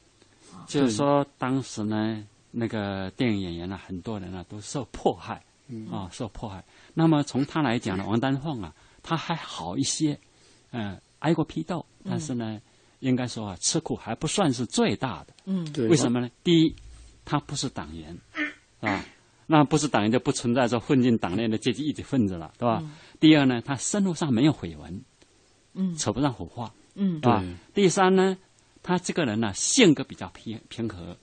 就是说当时呢。那个电影演员呢，很多人呢都受迫害，嗯啊，受迫害。那么从他来讲呢，王丹凤啊，他还好一些，嗯，挨过批斗，但是呢，应该说啊，吃苦还不算是最大的。嗯，对。为什么呢？第一，他不是党员，啊，那不是党员就不存在说混进党内的阶级异己分子了，对吧？嗯、第二呢，他生活上没有绯闻，嗯，扯不上火花，嗯，啊。第三呢，他这个人呢，性格比较平平和。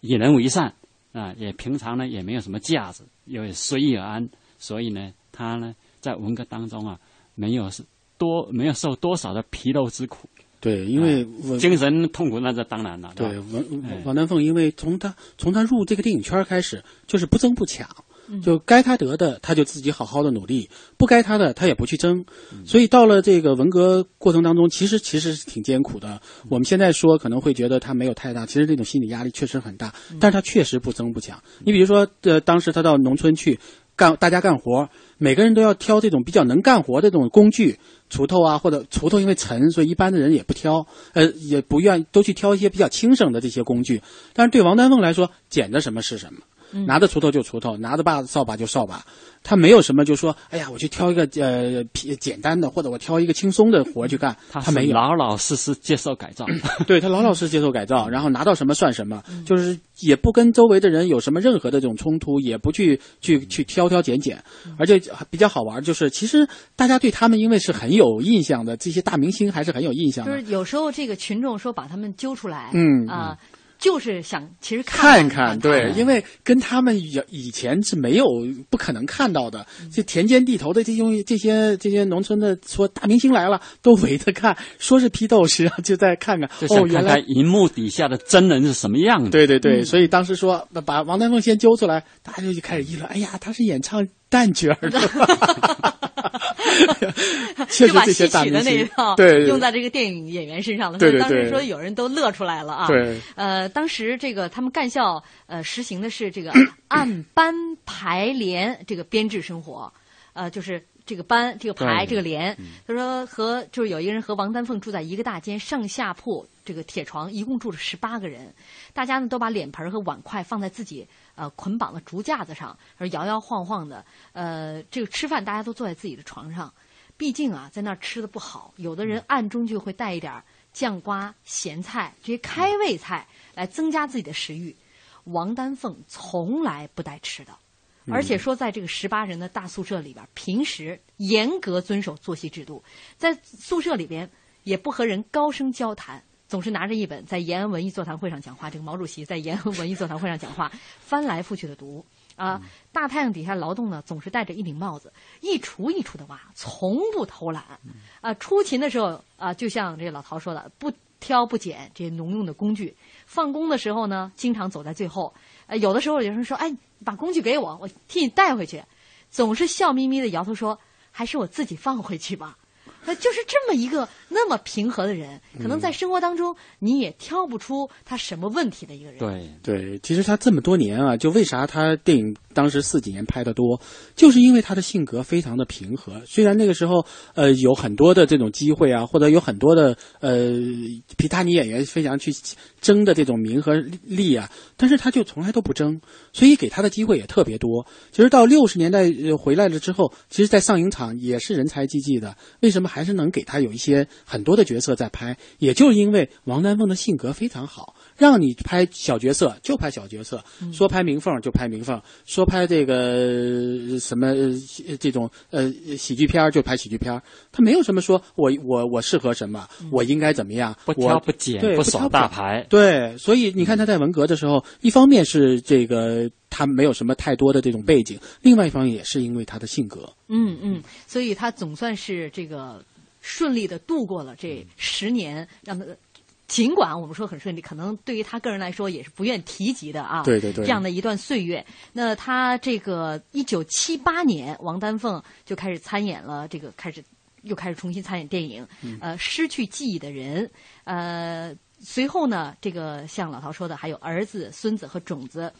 与人为善啊，也平常呢也没有什么架子，也随遇而安，所以呢，他呢在文革当中啊，没有是多没有受多少的皮肉之苦。对，因为、啊、精神痛苦那是当然了。对，王王丹凤，因为从他从他入这个电影圈开始，就是不争不抢。就该他得的，他就自己好好的努力；不该他的，他也不去争。所以到了这个文革过程当中，其实其实是挺艰苦的。我们现在说可能会觉得他没有太大，其实这种心理压力确实很大。但是他确实不争不抢。你比如说，呃，当时他到农村去干，大家干活，每个人都要挑这种比较能干活的这种工具，锄头啊，或者锄头因为沉，所以一般的人也不挑，呃，也不愿都去挑一些比较轻省的这些工具。但是对王丹凤来说，捡的什么是什么。嗯拿着锄头就锄头，拿着把扫把就扫把。他没有什么就说，哎呀，我去挑一个呃皮简单的，或者我挑一个轻松的活去干。他他没有，老老实实接受改造。对他老老实实接受改造，然后拿到什么算什么，就是也不跟周围的人有什么任何的这种冲突，也不去去去挑挑拣拣，而且比较好玩，就是其实大家对他们因为是很有印象的，这些大明星还是很有印象的。就是有时候这个群众说把他们揪出来，嗯啊、就是想其实看看看，对，因为跟他们以以前是没有不可能看到的，这田间地头的这些这些这些农村的说大明星来了，都围着看，说是批斗，实际上就在看看。就想哦，原来看看荧幕底下的真人是什么样的。对对对，嗯所以当时说把把王丹凤先揪出来，大家就开始议论，哎呀，他是演唱旦角儿的，确就把实这些戏曲的那一大明星套对用在这个电影演员身上了。对对所以当时说有人都乐出来了啊。对呃，当时这个他们干校呃实行的是这个 按班排连这个编制生活，呃，就是。这个班，这个排，这个连，他说和就是有一个人和王丹凤住在一个大间上下铺，这个铁床，一共住了十八个人，大家呢都把脸盆和碗筷放在自己呃捆绑的竹架子上，而摇摇晃晃的，呃，这个吃饭大家都坐在自己的床上，毕竟啊，在那儿吃的不好，有的人暗中就会带一点儿酱瓜、咸菜这些开胃菜来增加自己的食欲。王丹凤从来不带吃的，而且说在这个十八人的大宿舍里边，平时严格遵守作息制度，在宿舍里边也不和人高声交谈。总是拿着一本在延安文艺座谈会上讲话，这个毛主席在延安文艺座谈会上讲话，翻来覆去的读啊。大太阳底下劳动呢，总是戴着一顶帽子，一锄一锄的挖，从不偷懒。啊，出勤的时候啊，就像这老陶说的，不挑不拣这些农用的工具。放工的时候呢，经常走在最后。呃，有的时候有人说：“哎，把工具给我，我替你带回去。”总是笑眯眯的摇头说：“还是我自己放回去吧。”那就是这么一个那么平和的人，可能在生活当中你也挑不出他什么问题的一个人。对对，其实他这么多年啊，就为啥他电影当时四几年拍的多，就是因为他的性格非常的平和。虽然那个时候呃有很多的这种机会啊，或者有很多的呃皮塔尼演员非常去争的这种名和利啊，但是他就从来都不争，所以给他的机会也特别多。其实到六十年代呃回来了之后，其实，在上影厂也是人才济济的。为什么还是能给他有一些很多的角色在拍？也就是因为王丹凤的性格非常好。让你拍小角色就拍小角色，说拍明凤就拍明凤，说拍这个呃什么呃这种呃喜剧片儿就拍喜剧片儿，他没有什么说我我我适合什么，我应该怎么样，不挑不拣对不耍大牌。对，所以你看他在文革的时候，一方面是这个他没有什么太多的这种背景，另外一方面也是因为他的性格。嗯嗯，所以他总算是这个顺利的度过了这十年，让他。尽管我们说很顺利，可能对于他个人来说也是不愿提及的啊。对对对这样的一段岁月，那他这个一九七八年，王丹凤就开始参演了，这个开始又开始重新参演电影，嗯呃，失去记忆的人，呃，随后呢，这个像老陶说的，还有儿子、孙子和种子，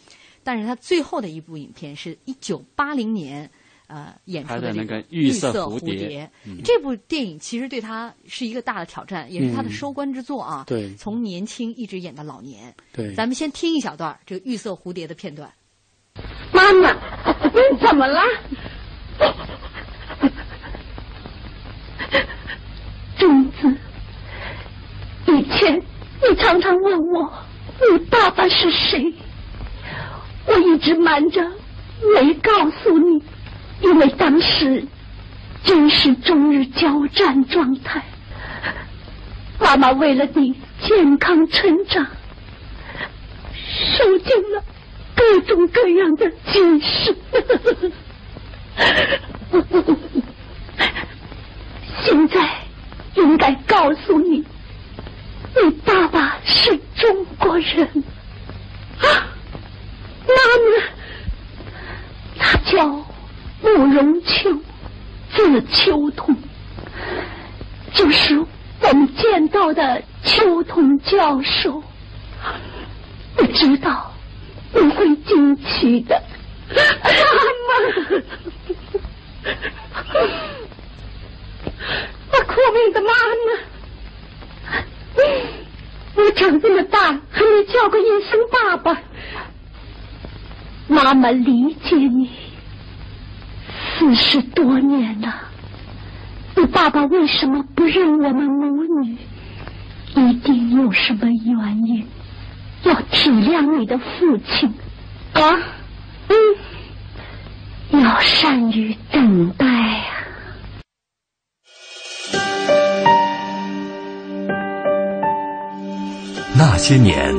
但是他最后的一部影片是一九八零年。呃，演出的这个那个绿色色蝴蝶蝶，嗯这部电影其实对他是一个大的挑战，也是他的嗯收官之作啊。对从年轻一直演到老年。对咱们先听一小段这个绿色蝴蝶的片段。妈妈，你怎么了？种子，以前你常常问我你爸爸是谁，我一直瞒着没告诉你，因为当时真是中日交战状态。妈妈为了你健康成长，受尽了各种各样的侵蚀。现在应该告诉你，你爸爸是中国人。啊，妈妈，他叫慕容秋，字秋桐，就是我们见到的秋桐教授。我知道你会惊奇的，妈妈。我苦命的妈妈，我长这么大还没叫过一声爸爸。妈妈理解你，四十多年了，你爸爸为什么不认我们母女？一定有什么原因，要体谅你的父亲啊！嗯，要善于等待啊。那些年，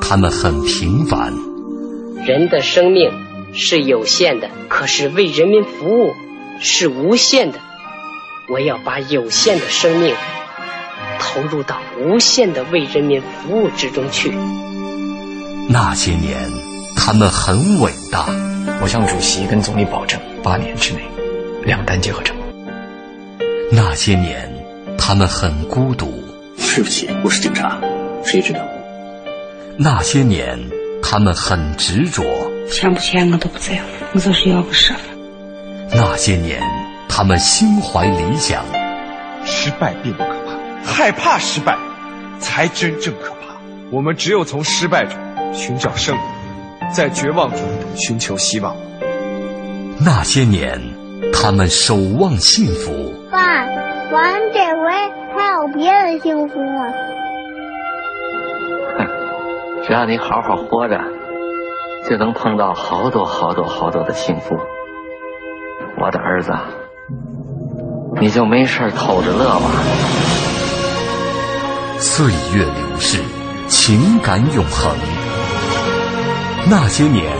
他们很平凡。人的生命是有限的，可是为人民服务是无限的。我要把有限的生命投入到无限的为人民服务之中去。那些年，他们很伟大。我向主席跟总理保证，八年之内，两弹结合成功。那些年，他们很孤独。对不起，我是警察，谁知道？那些年，他们很执着。钱不钱我都不在乎，我就是要个说法。那些年，他们心怀理想。失败并不可怕，害怕失败才真正可怕。我们只有从失败中寻找胜利，在绝望中寻求希望。那些年，他们守望幸福。爸，咱这回还有别的幸福吗？只要你好好活着，就能碰到好多好多好多的幸福。我的儿子，你就没事偷着乐吧。岁月流逝，情感永恒。那些年，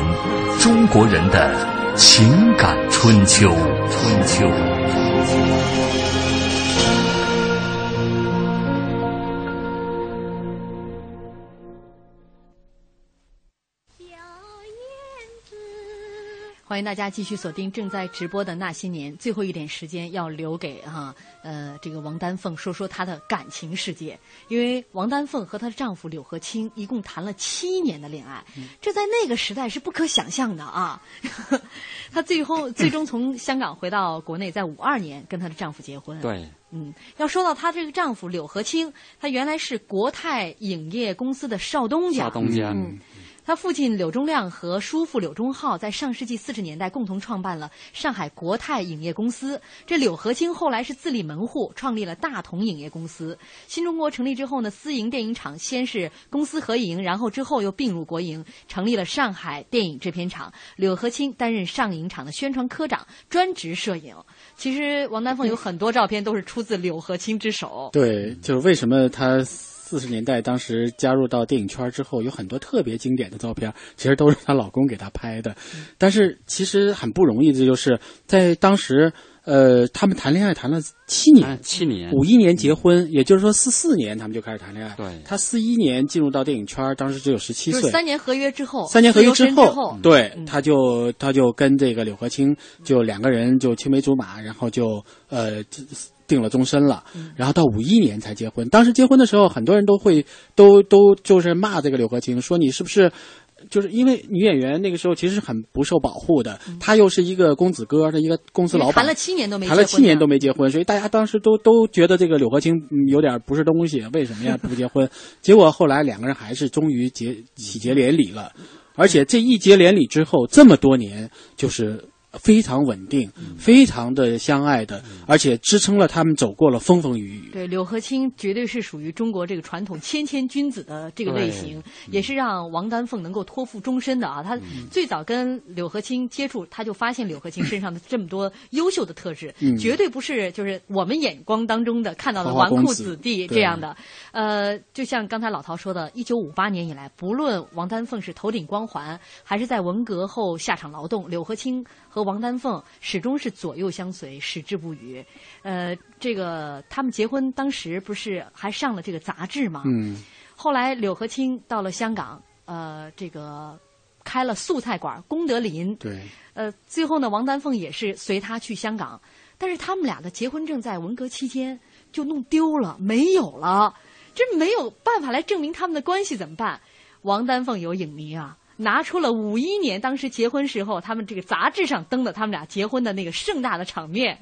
中国人的情感春秋。春秋。欢迎大家继续锁定正在直播的那些年，最后一点时间要留给哈呃这个王丹凤说说她的感情世界，因为王丹凤和她的丈夫柳和清一共谈了七年的恋爱，这在那个时代是不可想象的啊。她最后最终从香港回到国内，在五二年跟她的丈夫结婚。对，嗯，要说到她这个丈夫柳和清，他原来是国泰影业公司的少东家。少东家。嗯他父亲柳忠亮和叔父柳忠浩在上世纪四十年代共同创办了上海国泰影业公司。这柳和清后来是自立门户，创立了大同影业公司。新中国成立之后呢，私营电影厂先是公私合营，然后之后又并入国营，成立了上海电影制片厂。柳和清担任上影厂的宣传科长，专职摄影。其实王丹凤有很多照片都是出自柳和清之手。对，就是为什么他。四十年代，当时加入到电影圈之后，有很多特别经典的照片，其实都是她老公给她拍的。但是其实很不容易，这就是在当时，呃，他们谈恋爱谈了七年，七年，五一年结婚，也就是说四四年他们就开始谈恋爱。对，他四一年进入到电影圈，当时只有十七岁，三年合约之后，三年合约之后，对，他就他就跟这个柳和清就两个人就青梅竹马，然后就呃。定了终身了，然后到五一年才结婚。当时结婚的时候，很多人都会都都就是骂这个柳和清，说你是不是就是因为女演员那个时候其实很不受保护的，她又是一个公子哥的一个公司老板，谈了七年都没谈了七年都没结婚，所以大家当时都都觉得这个柳和清有点不是东西，为什么呀不结婚？结果后来两个人还是终于结喜结连理了，而且这一结连理之后，这么多年就是。非常稳定，非常的相爱的，而且支撑了他们走过了风风雨雨。对，柳和清绝对是属于中国这个传统谦谦君子的这个类型，也是让王丹凤能够托付终身的啊。他最早跟柳和清接触，他就发现柳和清身上的这么多优秀的特质，绝对不是就是我们眼光当中的看到的纨绔子弟这样的。呃，就像刚才老陶说的，一九五八年以来，不论王丹凤是头顶光环，还是在文革后下场劳动，柳和清。和王丹凤始终是左右相随，矢志不渝。呃，这个他们结婚当时不是还上了这个杂志吗？嗯。后来柳和清到了香港，呃，这个开了素菜馆功德林。对。呃，最后呢，王丹凤也是随他去香港，但是他们俩的结婚证在文革期间就弄丢了，没有了，这没有办法来证明他们的关系，怎么办？王丹凤有影迷啊。拿出了五一年当时结婚时候他们这个杂志上登的他们俩结婚的那个盛大的场面，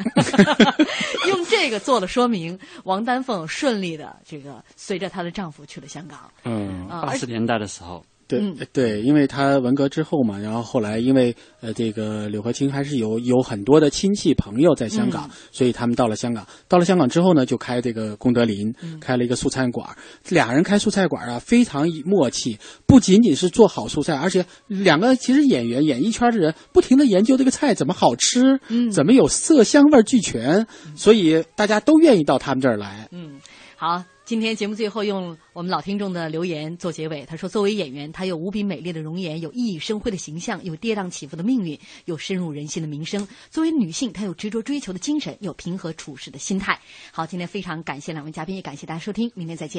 用这个做了说明。王丹凤顺利的这个随着她的丈夫去了香港。嗯，八十年代的时候，对、嗯对，因为他文革之后嘛，然后后来因为呃这个柳和清还是有有很多的亲戚朋友在香港，嗯所以他们到了香港。到了香港之后呢，就开这个功德林，嗯开了一个素菜馆。俩人开素菜馆啊，非常默契，不仅仅是做好素菜，而且两个其实演员演艺圈的人不停的研究这个菜怎么好吃，嗯怎么有色香味俱全，所以大家都愿意到他们这儿来。嗯，好，今天节目最后用我们老听众的留言做结尾。他说，作为演员，他有无比美丽的容颜，有熠熠生辉的形象，有跌宕起伏的命运，有深入人心的名声。作为女性，她有执着追求的精神，有平和处事的心态。好，今天非常感谢两位嘉宾，也感谢大家收听，明天再见。